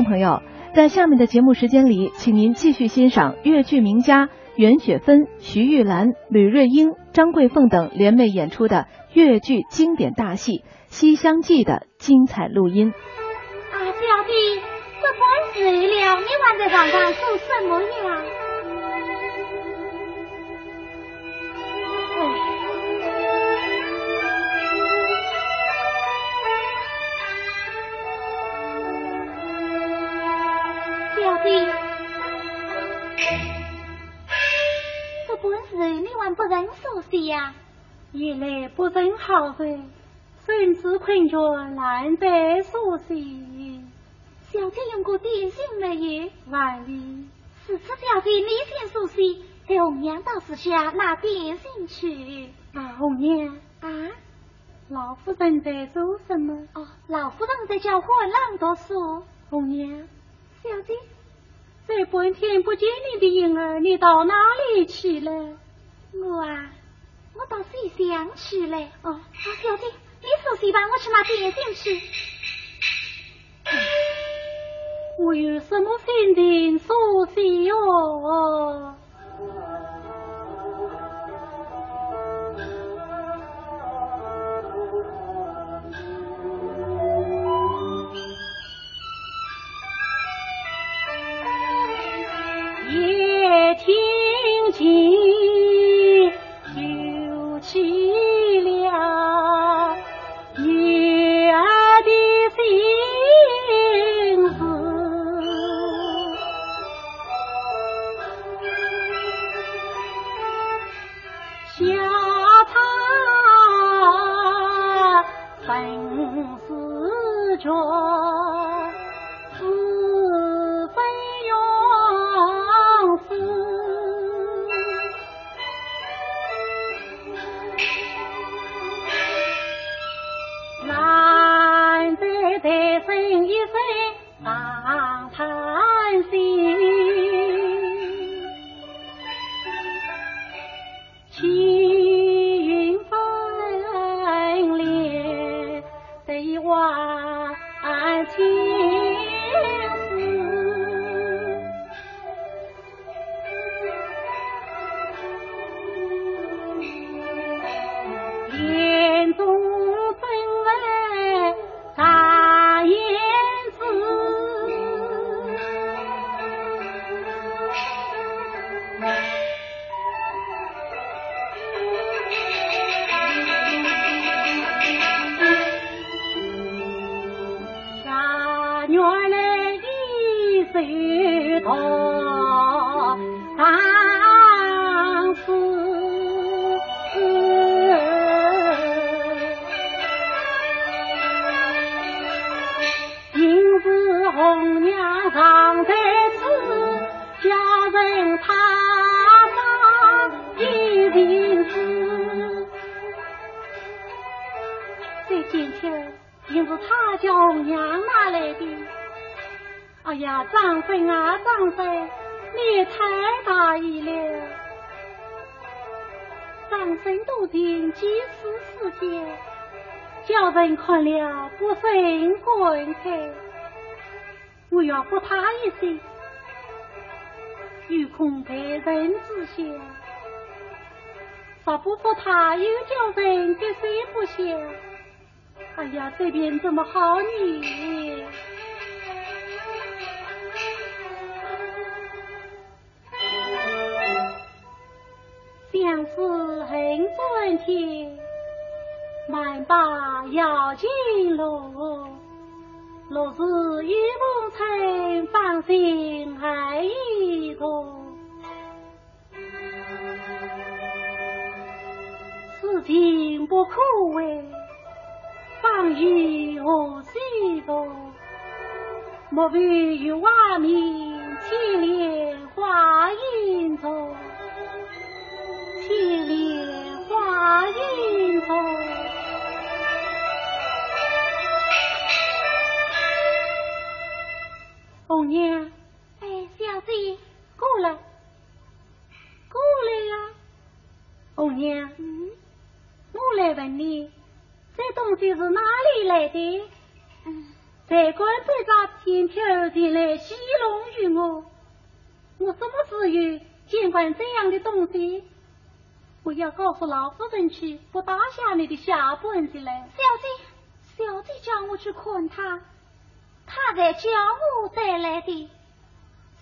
众朋友，在下面的节目时间里，请您继续欣赏越剧名家袁雪芬、徐玉兰、吕瑞英、张桂凤等联袂演出的越剧经典大戏《西厢记》的精彩录音。啊，小弟，这本睡了，你还在床上做什么呀？不认熟悉呀，原来不认好人，甚至困觉难得熟悉。小姐用过点心没有？万里是此小姐你先熟悉，红娘倒是下拿点心去。啊，红娘啊，老夫人在做什么？哦，老夫人在教唤朗读书。红娘，小姐，这半天不见你的影儿，你到哪里去了？我啊，我到水乡去了。哦，小姐，你休息吧？我去拿点心去。我有什么心情熟悉哟？下，竟是他叫娘拿来的。哎呀，张飞啊，张飞，你也太大意了！张飞都听几次事件，叫人看了不胜感慨。我要扶他一声，有空待人之下。若不扶他，又叫人给谁不孝？哎呀，这边这么好女，相思恨转天。满把摇金路，若是玉凤钗，芳心爱一个。此情不可为，芳玉何须多？莫非玉瓦面，千莲花影中，千莲花影中。红娘，哎，小姐，过来，过来呀！红娘，嗯，我来问你，这东西是哪里来的？嗯，在官这家天条前来戏弄于我，我什么时有监管这样的东西？我要告诉老夫人去，不打下你的下本子来。小姐，小姐叫我去看他，他在叫我带来的。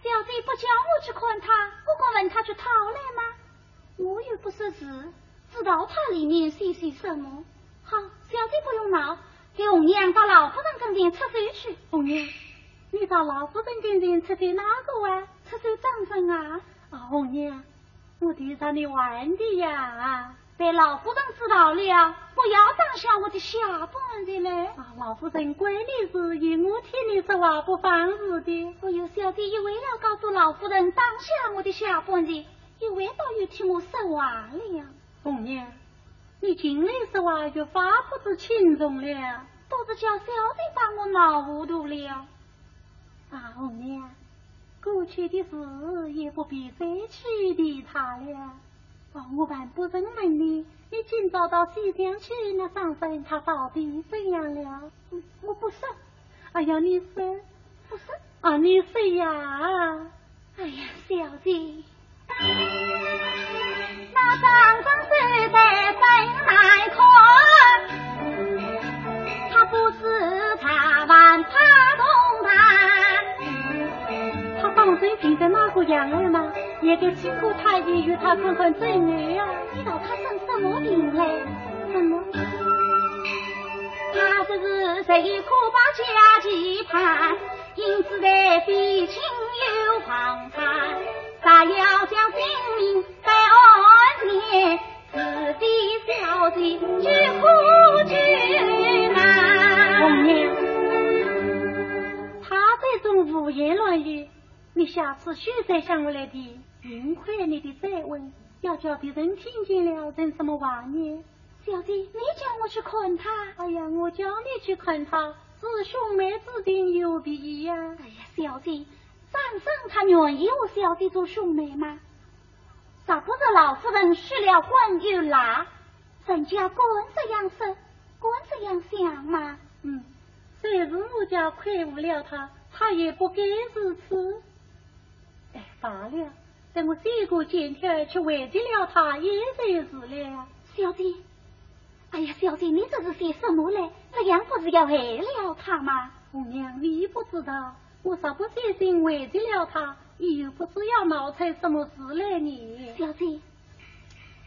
小姐不叫我去看他，我敢问他去讨来吗？我又不识字，知道他里面写些什么。好，小姐不用闹，给红娘到老夫人跟前出手去。红娘，你到老夫人跟前出手哪个啊？出手张分啊？啊，红娘。我替让你玩的呀，被老夫人知道了，不要当下我的下本子嘞。啊，老夫人管你是以我替你说话不放肆的。我有小弟也为了告诉老夫人当下我的下本子，也为到又替我说话了。红娘，你进来说话就发不知轻重了，都是叫小弟把我闹糊涂了。大，红娘。过去的事也不必再去理他了。我还不认问你，你今早到西厢去，那上身他到底怎样了？我不说。哎呀，你说不说啊？你说呀？哎呀，小姐，那张张手在分来看，他不是茶碗怕动他。当真变得那个样儿吗？也该经过太医与他看看诊儿呀。知道他生什么病嘞？什么？他这是谁可把家计盼，因此在比亲又旁参，他要将性命在岸边，自己小姐去苦去难。红娘，他这种胡言乱语。你下次许再向我来提，幸亏你的再问，要叫别人听见了，成什么话呢？小姐，你叫我去看他。哎呀，我叫你去看他，是兄妹之间有别呀。哎呀，小姐，张生他愿意我小姐做兄妹吗？咋不是老夫人失了婚又拉，人家管这样说，管这样想吗？嗯，虽是我家亏负了他，他也不该如此。哎罢了，等我写个欠条去慰藉了他也就是了。小姐，哎呀，小姐，你这是写什么嘞？这样不是要害了他吗？姑娘，你不知道，我啥不写信慰藉了他，又不知要闹出什么事来呢？小姐，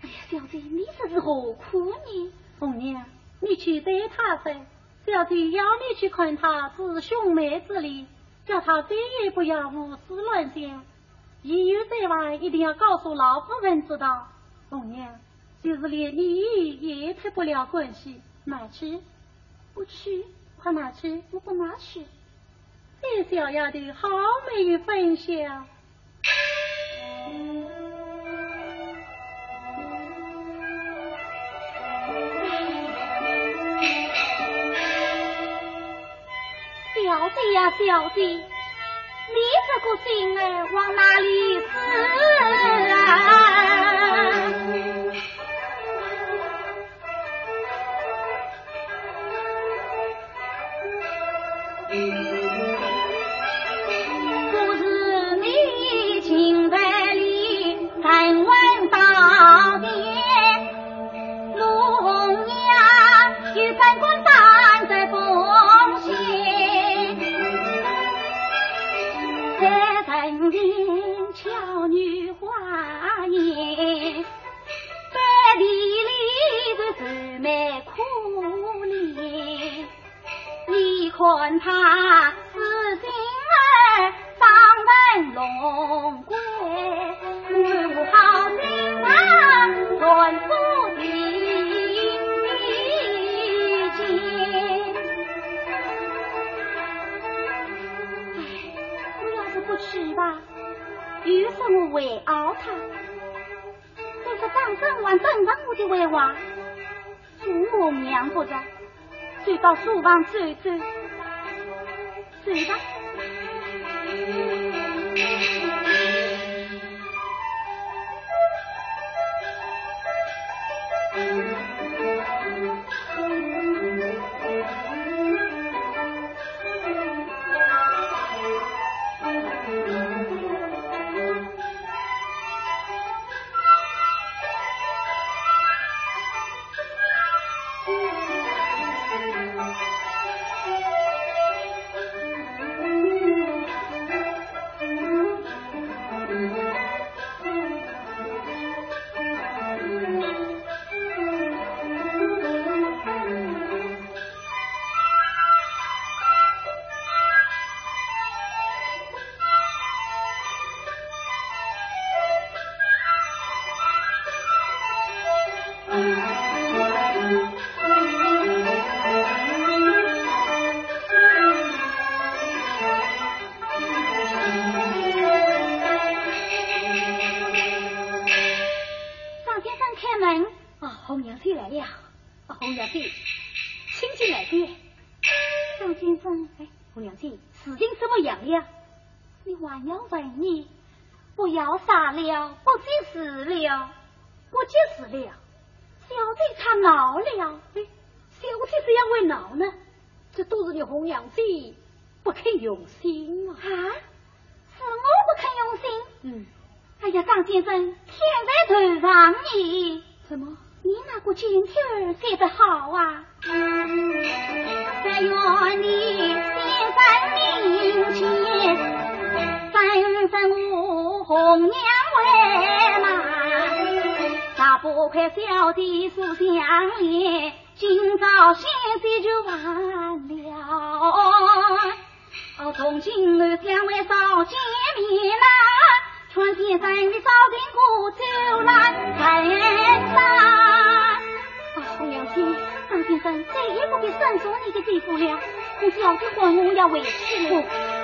哎呀，小姐，你这是何苦呢？红娘，你去对他说，小姐要你去看他是兄妹之礼，叫他再也不要胡思乱想。一有在外，一定要告诉老夫人知道。红娘，就是连你也脱不了关系，拿去？不去？快拿去！我不拿去。这小丫头好没有分晓。小姐呀，小姐。你这个心儿往哪里死？他死心儿放门龙归，我好心啊，传夫的情。哎，我要是不去吧，又说我为傲他；再说张生还等上我的为娃，做我娘不着，就到书房走走。对吧？春天生你早定过走来人山。红娘子，张先生再也不必伸出你的地步了。你小的婚我要委屈了。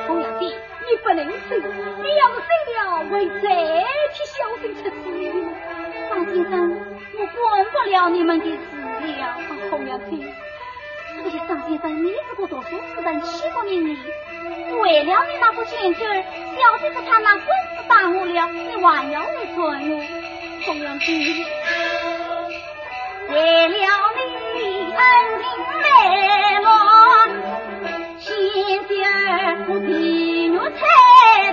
红娘子，你不能走，你要是走了，会再替小生出气。张先生，我管不了你们的事了。啊红娘子，可是张先生，你这个读书之人，岂不明理？为了你那副钱钱，小姐子他那官耽误了，你还要为存我？红娘子。为了你恩情埋没，先儿不皮肉菜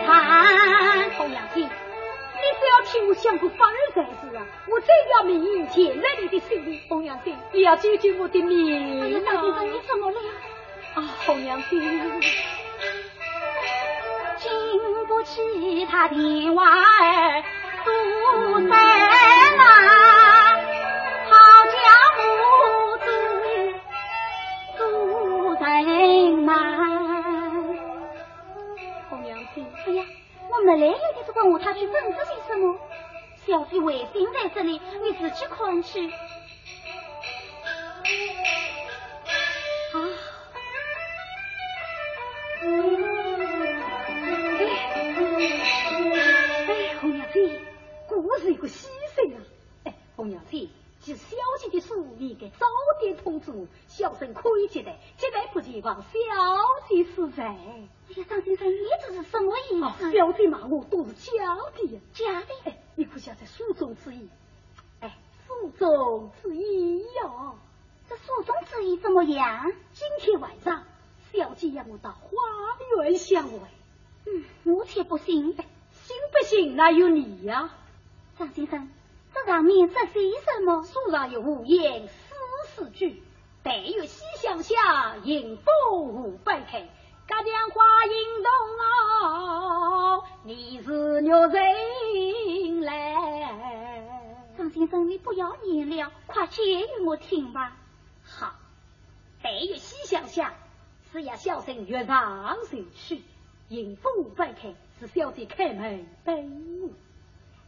谈。红娘子，你只要替我想个法儿才是啊！我这要命钱在你的手里，红娘子，你要救救我的命啊！张先生，你怎么了？啊，红娘子，不起他的娃儿阻塞啦。人难，红娘子，哎呀，我没来的就问我他去问这些什么？小姐为病在这里，你自己看去。啊，红娘子，果是一个牺牲啊！哎，红娘子。是小姐的书，你应该早点通知我，小生可以接待，接待不接望小姐是谁。哎呀，张先生，你这是什么意思？小姐骂我都是假的，假的。哎，你可晓得书中之意？哎，书中之意哟，这书中之意怎么样？今天晚上，小姐要我到花园相会。嗯，我却不信。信不信那有你呀，张先生。这上面这写什么？书上有五言四四句，但有西厢下，迎风无百开。家将花影动哦，你是玉人来。张先生，你不要念了，快讲给我听吧。好，但有西厢下，是要小生月上手去，迎风无百开，是小姐开门等我。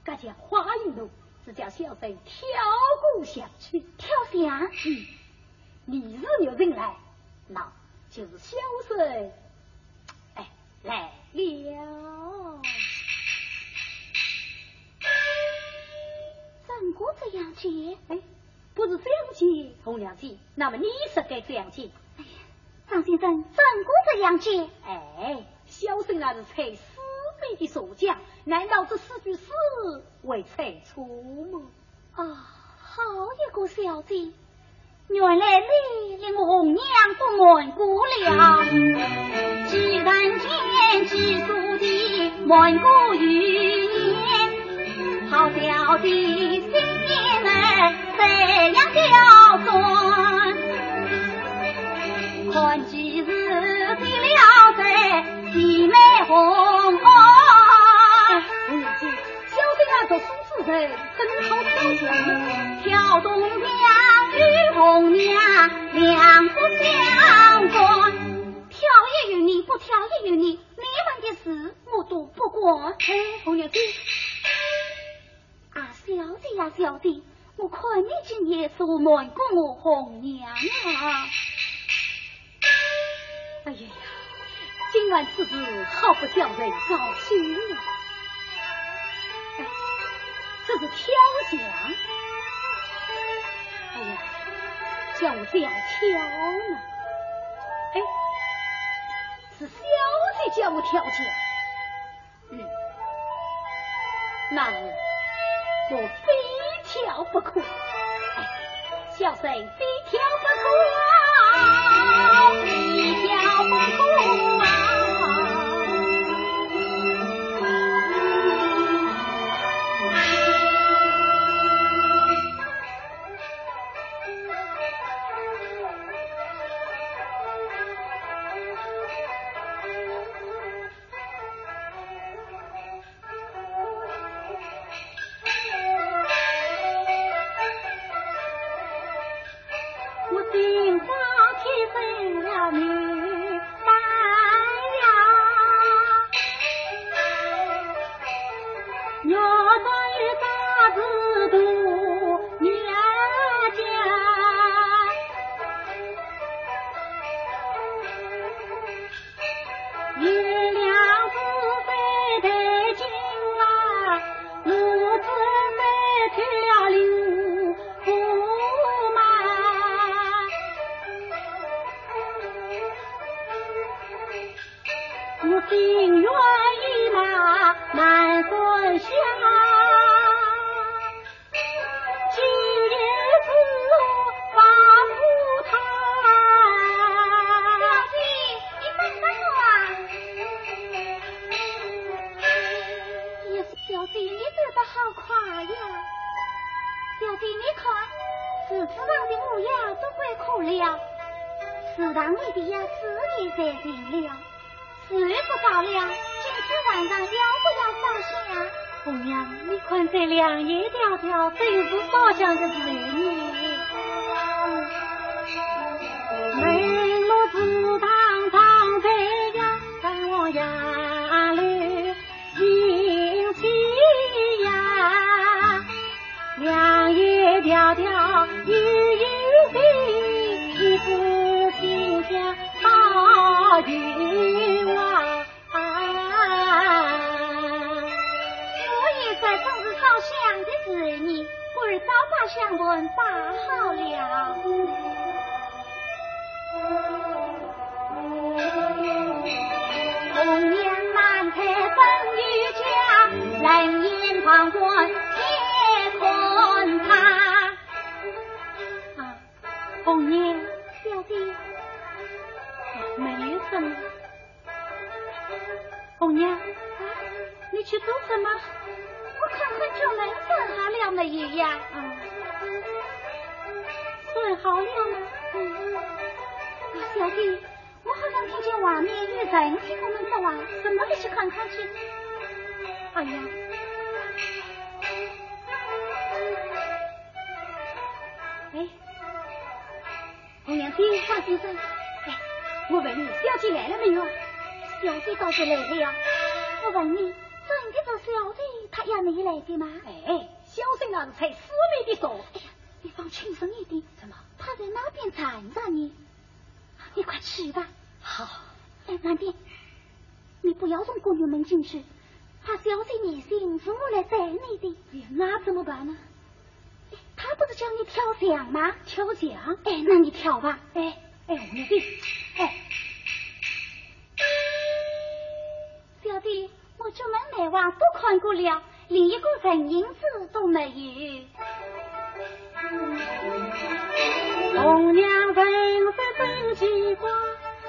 家将花影楼。是叫小生跳过下去，跳下。嗯，你是有人来，那就是小生哎来了。怎过这样接？哎，不是这样接，红娘子。那么你是该这样接？哎呀，张先生，怎过这样接？哎，小生那是才你。的所讲，难道这四句诗为猜错吗？啊，好一个小姐，原来你令红娘不瞒过了。既然见几书的瞒过语言，好小的心儿怎样刁钻？看几日的了在姐妹红。真好挑选，挑东娘与红娘两不相关，挑也有你，不挑也有你，你们的事我都不管。哎，红娘子，啊，小姐呀，小姐，我看你今夜是瞒过我红娘啊！哎呀呀，今晚此事好不叫人高兴啊！这是挑奖。哎呀，叫我这样挑呢？哎，是小姐叫我挑拣。嗯，那我非挑不可。哎，小生非挑不可，非挑不可黄昏也困他。啊，红娘，小弟，没有什么。红娘，啊，你去做什么？我看看叫人算好了没有呀？算好了吗？啊，小弟，我好像听见外面有人听我们说话，咱么？过去看看去。哎呀！姑娘听张先生，哎，我问你，小姐来了没有表？小姐倒是来了，我问你，真的是小姐她也没来的吗？哎，小姐那是才死命的说。哎呀，你放轻声一点，什么？她在那边站着呢？你快去吧。好。哎，慢点，你不要从宫女门进去，怕小姐你心，是我来带你的。哎呀，那怎么办呢？他不是叫你挑奖吗？挑奖？哎，那你挑吧。哎哎，你弟，哎，小弟，我出门来往都看过了，连一个人影子都没有。红娘人在真奇怪，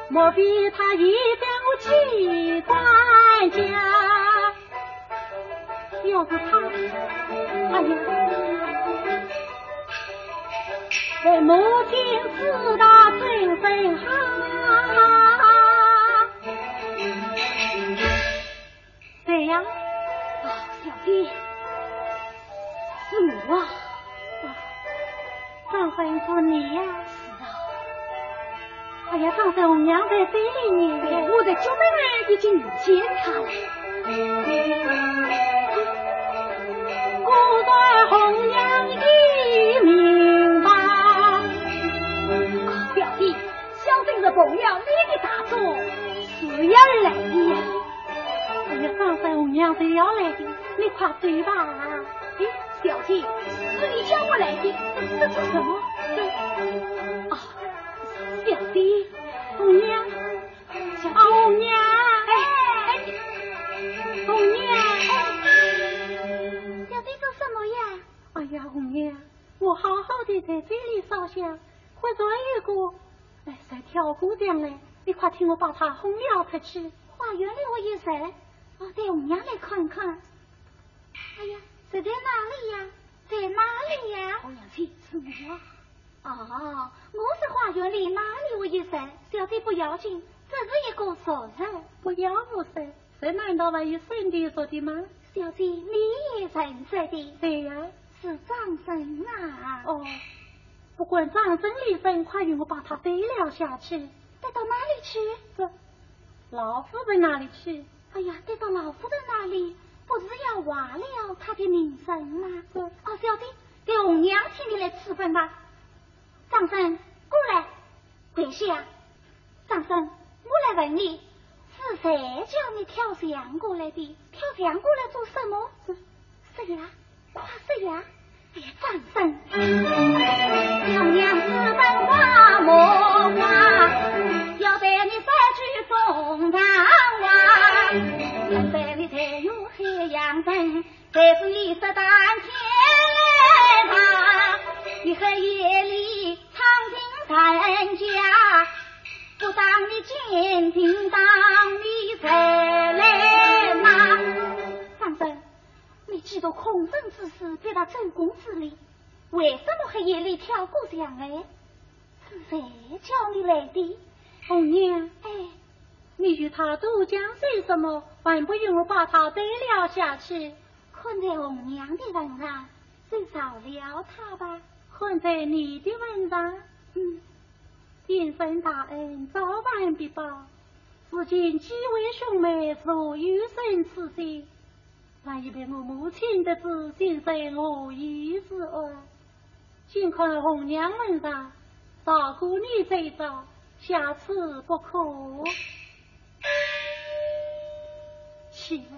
莫非他也到我机关家？要是他，哎呀！母亲自大真真好。对呀、啊？小弟，是我。啊，正分是你呀、是啊。哎呀，正在我娘在这里呢。我的舅妹已经有见他了。奉要你的大作，是要来的呀！哎呀，三婶，红娘是要来的，你快走吧！哎，小姐，是你叫我来的，这做什么？啊，小姐，红娘，小姐，红娘，哎哎，红娘，小姐做什么呀？哎呀，红娘，我好好的在这里烧香，快追一个。替我把他轰了出去！花园里我有谁？我带红娘来看看。哎呀，这在哪里呀？在哪里呀？我娘去，是我。哦，我是花园里哪里我有谁？小姐不要紧，这是一个熟人。不要我谁？这难道还有圣地说的吗？小姐，你也认识的？对呀，是张生啊。哦，不管张生离分，快与我把他背了下去。带到哪里去？这老夫人哪里去？哎呀，带到老夫人那里，不是要挖了他的名声吗？哦，小弟，给红娘请你来赐婚吧。张生，过来，跪下。张生，我来问你，是谁叫你跳墙过来的？跳墙过来做什么？谁呀？快说呀！哎呀，张生，小娘子本花木花。要带你三去中堂话，现在你才有海洋人，才是一十担天大。你黑夜里闯进人家，不当你监听，当你才来。你嫉妒空生之事，对他正宫之礼，为什么黑夜里跳过墙来？是谁叫你来的？红娘，哎，你与他都讲些什么？还不用我把他带了下去？看在红娘的份上，就饶了他吧。看在你的份上，嗯，天生大恩，早晚必报。如今几位兄妹若有生此心，万一被我母亲的知，心生何意之恶？请看红娘份上，照顾你最早。下次不可。起来。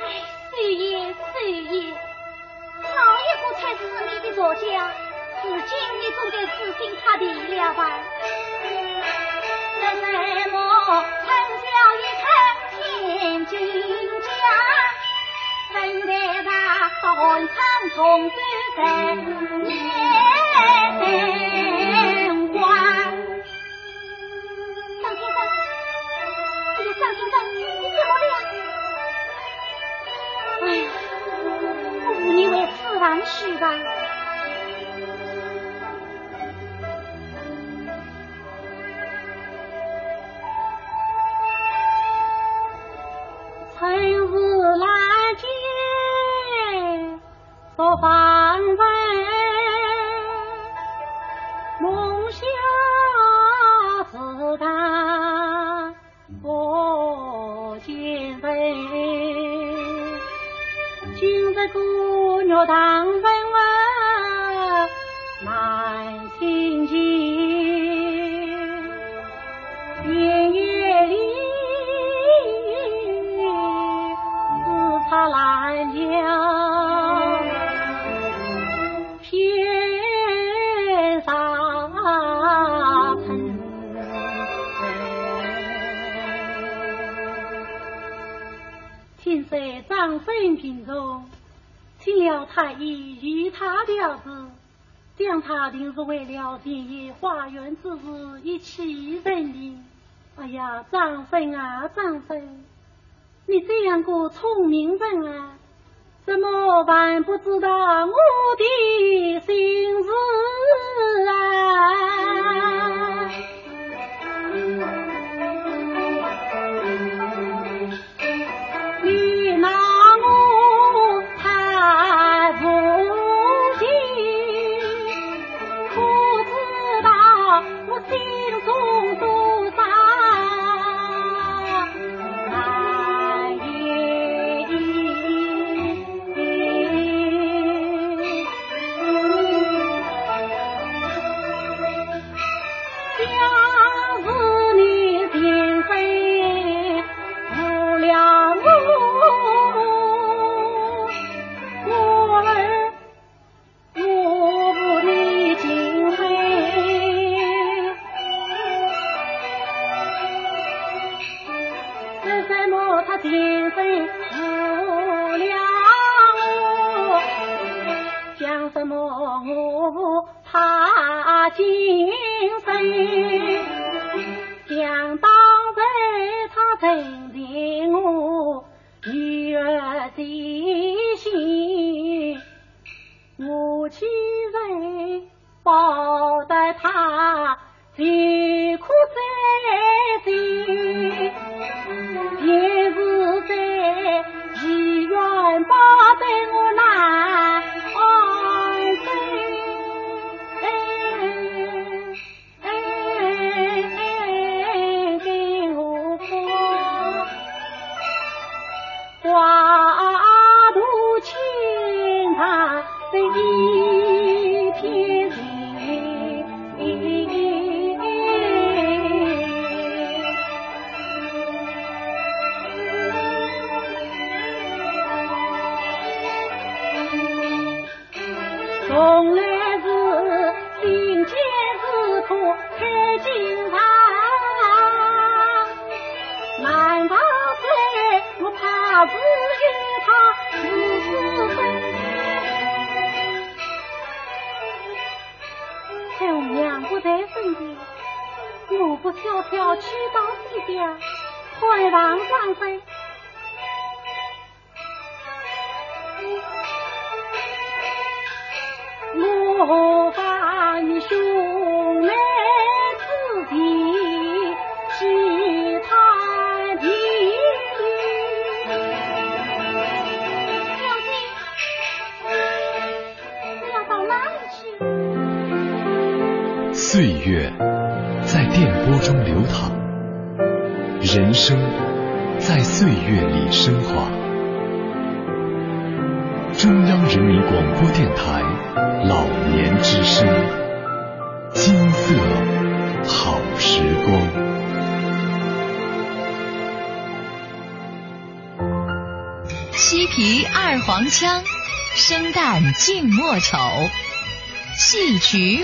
哎，岁爷，岁爷，好一个才是你的作家，如今你总该死心塌地了吧？为什么陈小一成天君家？等待他寒窗重转在年华。张先生，哎呀，张先生，你怎么了？哎呀，你为此亡去吧。为了田野花园之事一起认定。哎呀，张生啊，张生，你这样个聪明人啊，怎么还不知道我的心事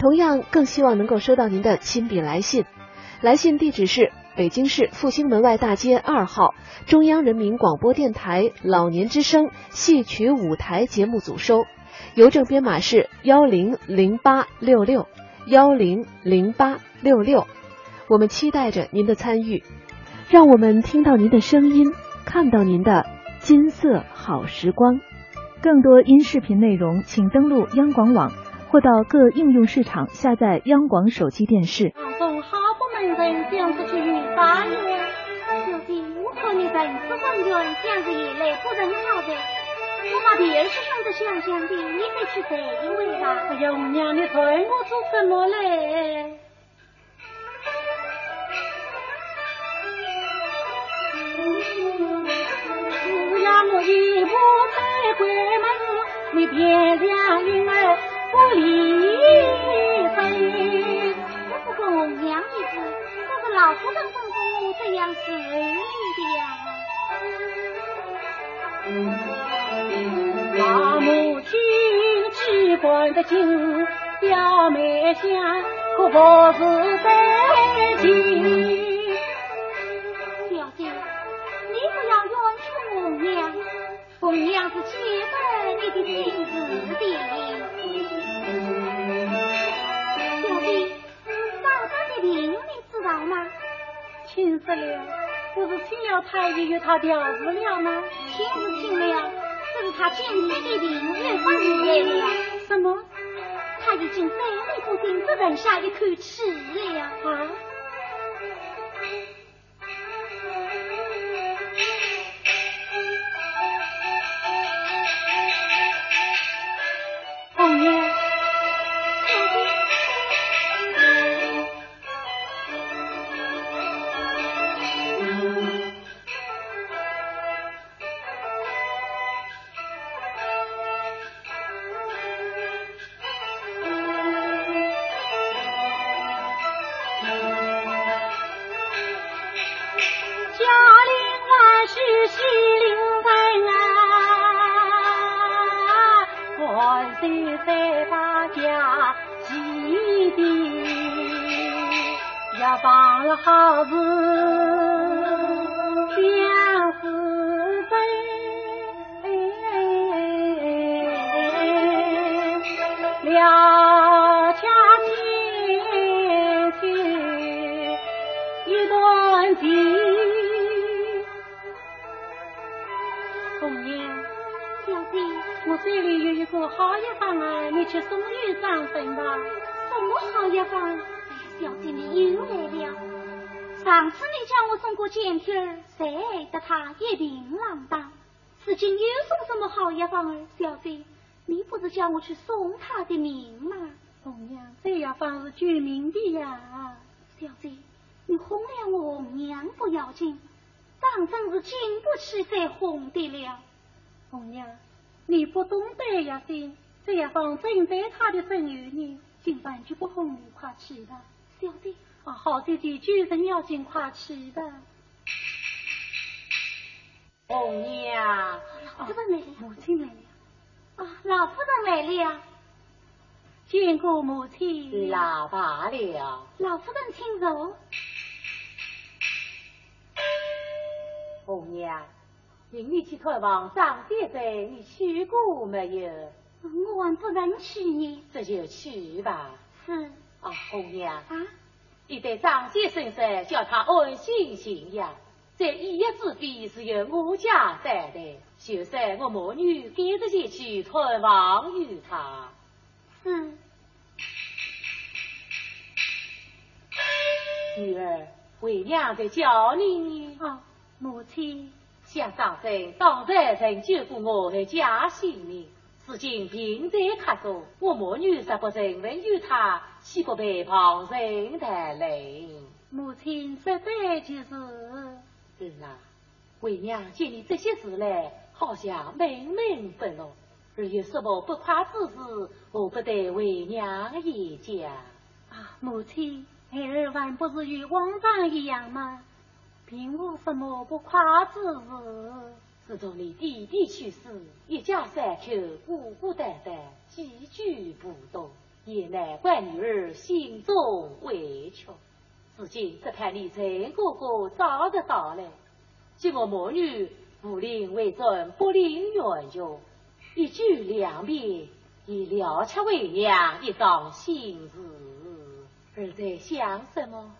同样，更希望能够收到您的亲笔来信。来信地址是北京市复兴门外大街二号中央人民广播电台老年之声戏曲舞台节目组收。邮政编码是幺零零八六六幺零零八六六，我们期待着您的参与，让我们听到您的声音，看到您的金色好时光。更多音视频内容，请登录央广网或到各应用市场下载央广手机电视。不门我和你来不人好的。我把别师兄的想想的，你得去这一位吧？哎呀，我娘，你问我做什么嘞？只要我一步在关门，你便让云儿不离身。不过我娘一子，这是老夫人吩咐我这样 xử 理的呀。老母亲气管的紧，表妹想可不是在情。小姐，你不要冤屈我娘，凤娘是切请死了，不是请了太医与他调治了吗？请是请了，可是他前天的病越发厉害了。什么？他已经三里不行，只剩下一口气了呀！啊？好药方儿，你去送女上坟吧。什么好药方？小姐，你又来了。上次你叫我送过剑帖儿，谁爱得他一平浪荡？如今又送什么好药方儿？小姐，你不是叫我去送他的命吗？红娘，这药方是救命的呀。小姐，你哄了我娘不要紧，当真是经不起再哄的了。红娘。你不懂得呀，心，这一方正在他的身边呢，今晚就不哄你，快去吧。小弟，啊，好姐姐，救人要尽，快去吧。红娘，这位美丽，母亲来了。老夫人来了，见过母亲。老罢了。老夫人请坐。红娘，明日去探望张先生，你去过没有？我还不认去呢。这就去吧。是。啊，红娘。啊。你对张先生说，叫他安心静养。在一夜之间是由我家担待，就算我母女赶着前去探望于他。是。女儿，为娘在叫你呢。啊，母亲，想张生当然曾救过我的家性命，如今病在榻中，我母女十不承问于他，岂不被旁人谈论？母亲说对就是。是啊，为娘见你这些事来，好像闷闷不乐。而有什么不快之事，我不得为娘言讲。啊，母亲，孩儿还不是与往常一样吗？并无什么不快之事。自从你弟弟去世，一家三口孤孤单单，几句不动，也难怪女儿心中委屈。如今只盼你陈哥哥早日到来，叫我母女不领为尊，不领冤冤，一举两灭，以了却为娘一桩心事。儿在想什么？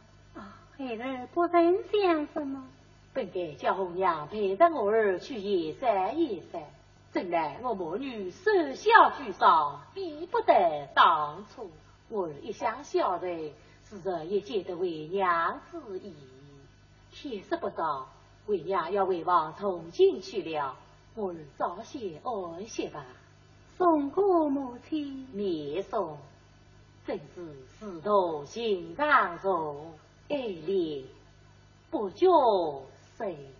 啊，孩儿不曾想什么。本该叫红娘陪着我儿去野山野山，怎奈我母女手小俱伤，比不得当初。我儿一向孝顺，自然也见得为娘之意，天色不早，为娘要回往重庆去了。我儿早些安歇吧。送过母亲，免送，真是仕途心肠重，爱恋不觉深。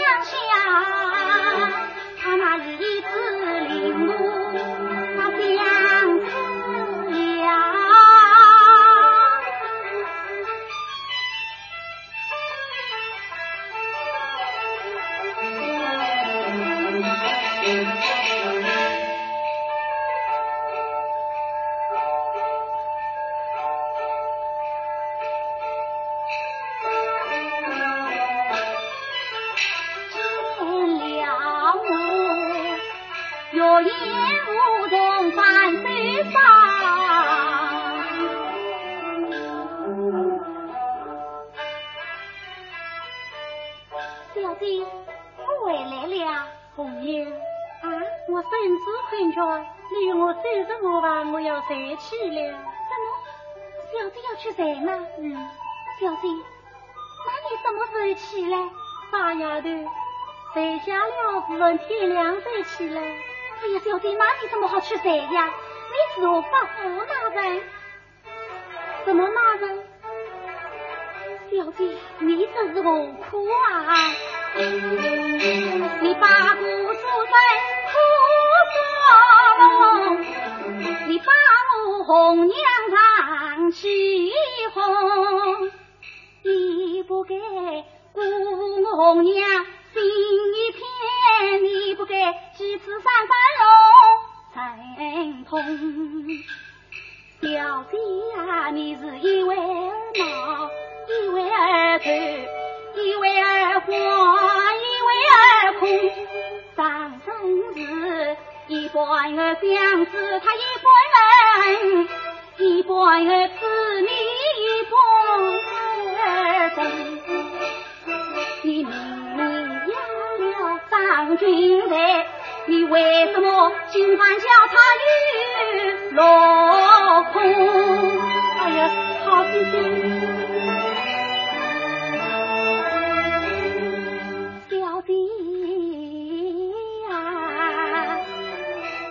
再起来。哎呀，小弟，那你怎么好吃饭呀？你是我伯父那人？什么那人？小弟，你这是何苦啊？你把姑住在苦中，你把我红娘当起哄，你不给姑红娘心一片。你不该几次三番龙神通，小姐啊，你是一为儿闹，一为儿头，一为儿花，一为儿空。上生是一半儿相思，他一半儿一半儿痴你一半儿疯，你明。张君在，你为什么今晚叫他与落空？哎呀，好弟弟，小弟呀，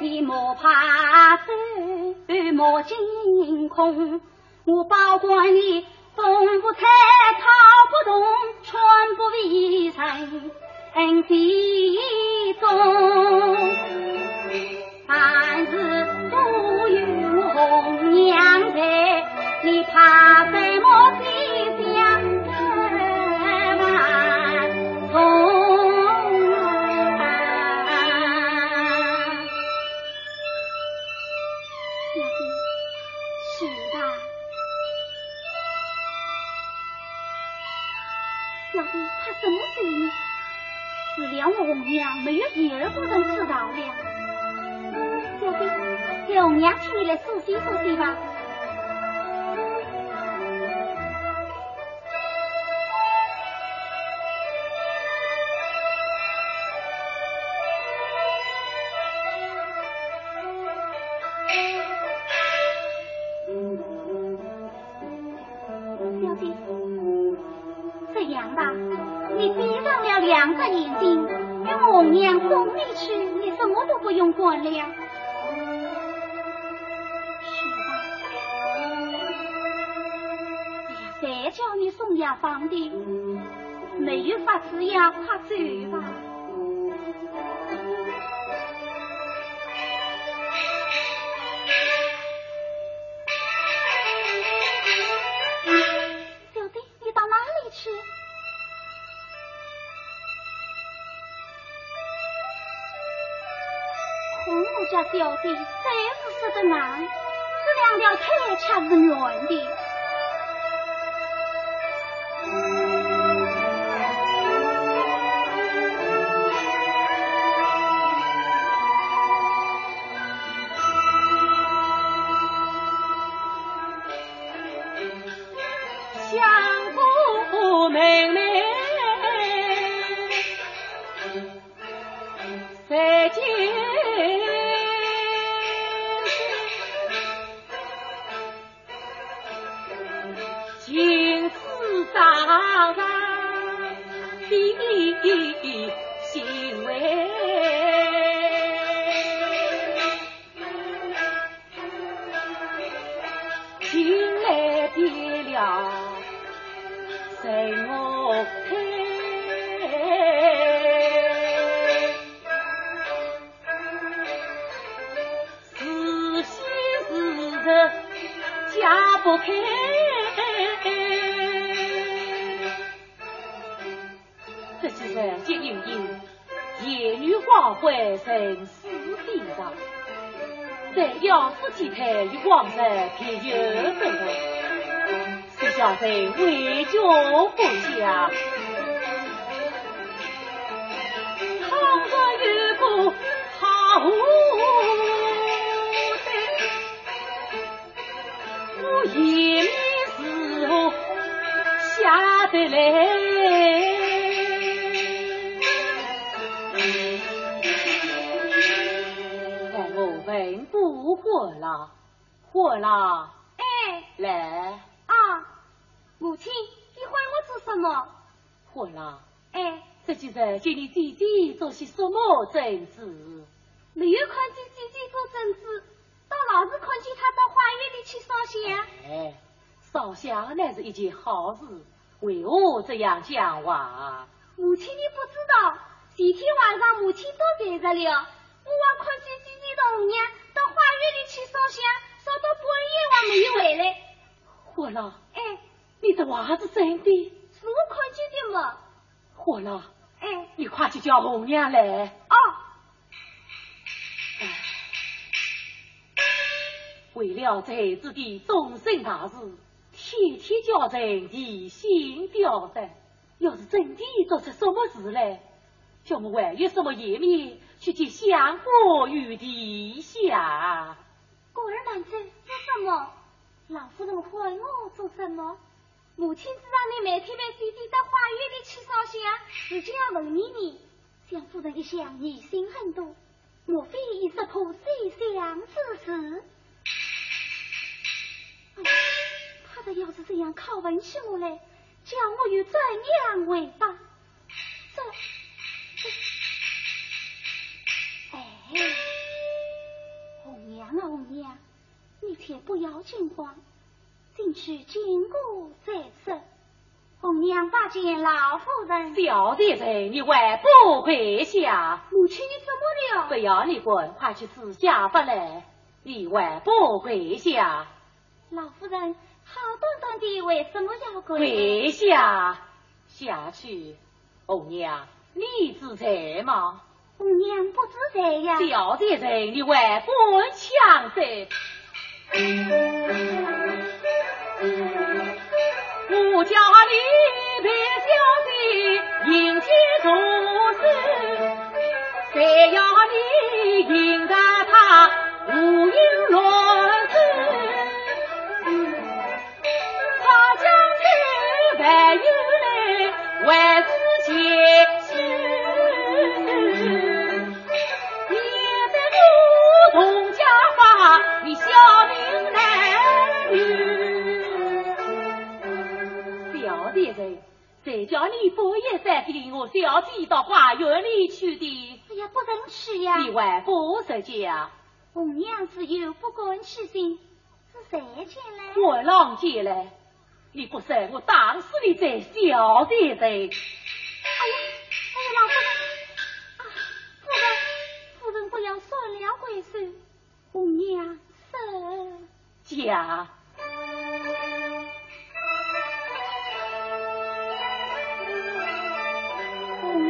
你莫怕走，莫惊恐，我保管你动不拆，草不动，穿不离身。恩地中，凡事都有红娘在，你怕什么？送西送西吧。放的没有法子呀，快走吧。小弟，你到哪里去？我家小弟虽是死得难，这两条腿却是软的。相府妹妹再见君子长大这几日接莺莺，夜女花会人死地上。在杨氏祭台与王人别有分头，谁晓得为救不下，下得来。火了，火了！哎，来啊！母亲，你唤我做什么？火了！哎，这几日叫你姐姐做些什么政治？没有看见姐姐做政治，倒老是看见她到花园里去烧香。哎，烧香乃是一件好事，为何这样讲话？母亲，你不知道，前天晚上母亲都在这里，我还看见姐姐同娘。到花园里去烧香，烧到半夜还没有回来。火了！哎，你这话是真的？是我看见的嘛。火了！哎，你快去叫红娘来。哦。为了孩子的终身大事，天天叫人提心吊胆。要是真的做出什么事来，叫我还有什么颜面？去见相国与地下。果儿满子做什么？老夫人唤我做什么？母亲知道你每天每天到花园里去烧香，是就要问你你。相夫人一想，疑心很多，莫非已识破谁相之事？他的要是这样拷问起我来，叫我又怎样回答？这。哎红娘啊，红娘，你且不要惊慌，进去经过再说。红娘拜见老夫人。小弟人，你还不跪下？母亲，你怎么了？不要你管，快去赐下饭来。你还不跪下？老夫人，好端端的，为什么要跪？跪下，下去。红娘，你知罪吗？红娘不知罪呀，小的人你还不强罪？我叫你别小的迎接主事，谁要你迎得他无影乱万事结。谁叫你半夜三更我小姐到花园里去的？哎呀，不能去呀！你还不识家？红娘子又不敢去心，是谁进来？我郎进来。你不是我，打死你这小的人！哎呀，哎呀，老夫人，啊，夫人，夫人不要说了贵手，红娘是家。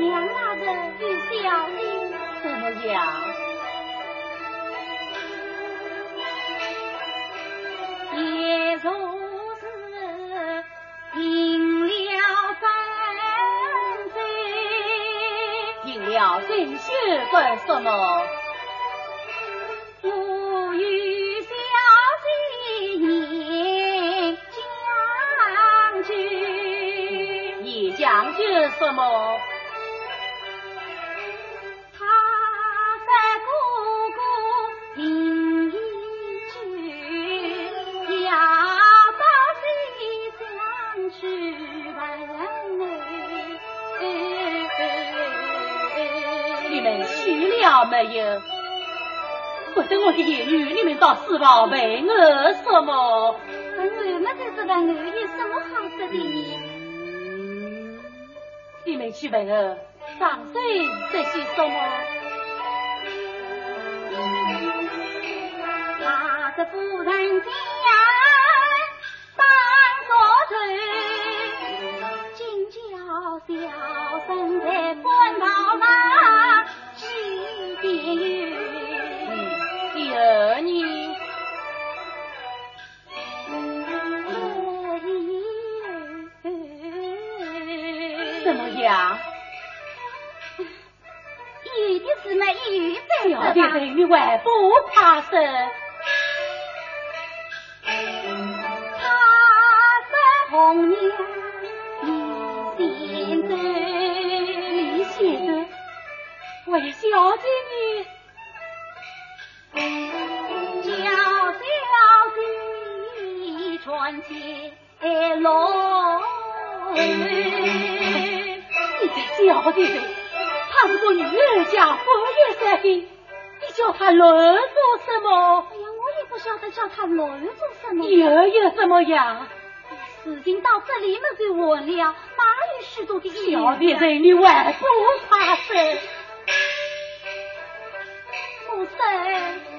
娘那个与小弟怎么样？也如了心血干什么？我与小姐将军，你将军什么？等我的言语，你们到四宝问我什么？我们在这个我有什么好说的呢？你们去问我上岁这些什么？他的夫人家当作头，今叫小生在官道那是嘛，有在小的？人你还不怕生？他是红娘李先生，李先生，为小姐你。叫小姐传接龙。你这小的女儿家佛爷三兵，你叫他乱做什么？哎呀，我也不晓得叫他乱做什么。又有什么样？事情到这里么就完了，哪有许多的意小别人，你还不怕生？母生。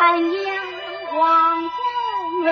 南阳王宫外。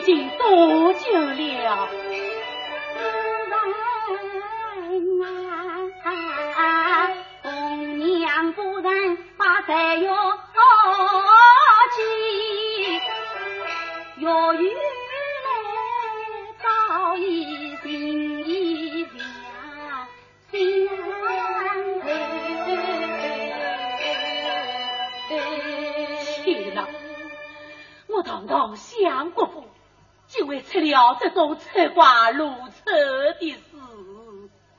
已经多久了？这种扯瓜如扯的事，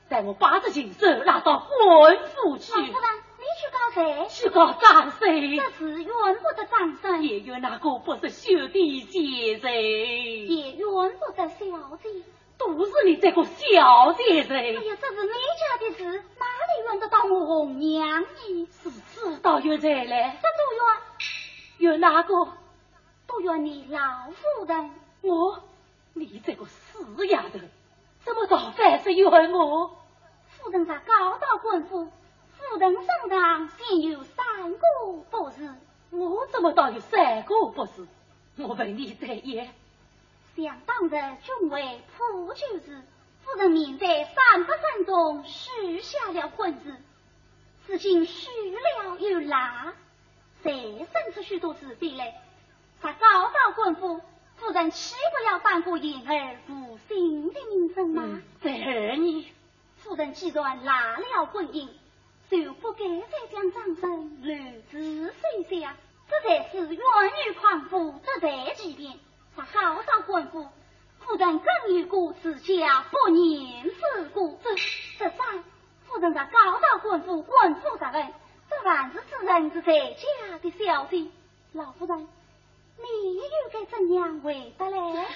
待我把这禽兽拉到官府去，老夫人，你去告谁？去告张谁？这事怨不得张生，也有哪个不是兄弟姐人？也怨不得小姐。都是你这个小姐哎，呀，这是你家的事，哪里轮得到我红娘呢？是知道有才来，这都怨有哪个？都怨你老夫人。我，你这个死丫头，怎么倒反是怨我？夫人在告到官府，夫人身上现有三个不是。我怎么倒有三个不是？我问你这也，想当日君为普救时，夫人命在三百山中许下了婚字，至今许了又拉，再生出许多子弟来，他高到官府，夫人岂不要担负言儿负心的名声吗？嗯，这儿呢？夫人既然拉了婚姻，就不该再将张生乱子水下，这才是冤狱狂夫这才几遍。他告到官府，夫人更有过自家不念之过。这这三，夫人在告到官府，官府责问，这凡是此人是在家的小弟，老夫人，你又该怎样回答嘞？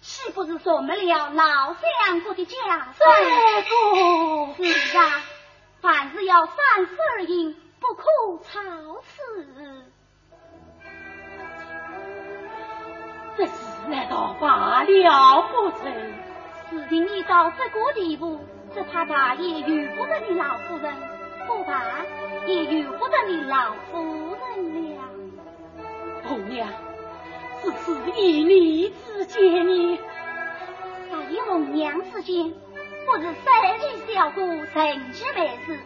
岂不是说没了老相国的家这个是啊，凡事要三思而行，不可超此。这事难道罢了不成？事情已到这个地步，只怕他也由不得你老夫人，不怕也由不得你老夫。红娘，此事一你之间呢？在一红娘之间，不是三弟小姑成之美事，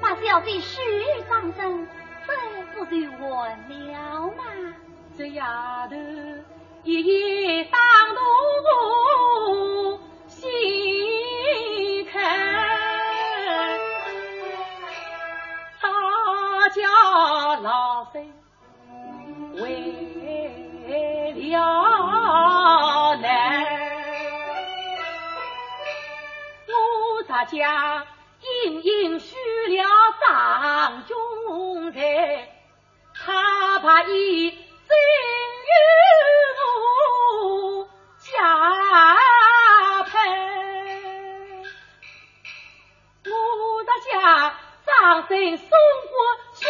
把小姐许于张生，这不就完了吗？这丫头一夜当奴细看，大家老身为我咱家隐隐许了张君才，他怕一真与我加配，我咱家张生送过去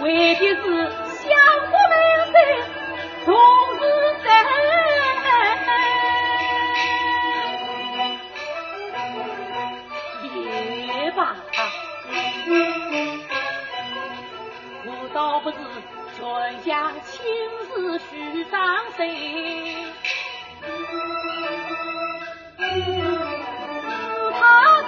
为的是享福来生，从此在。也罢，我倒不是全从是再也别他我倒不是全家亲自去当贼他